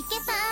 行けた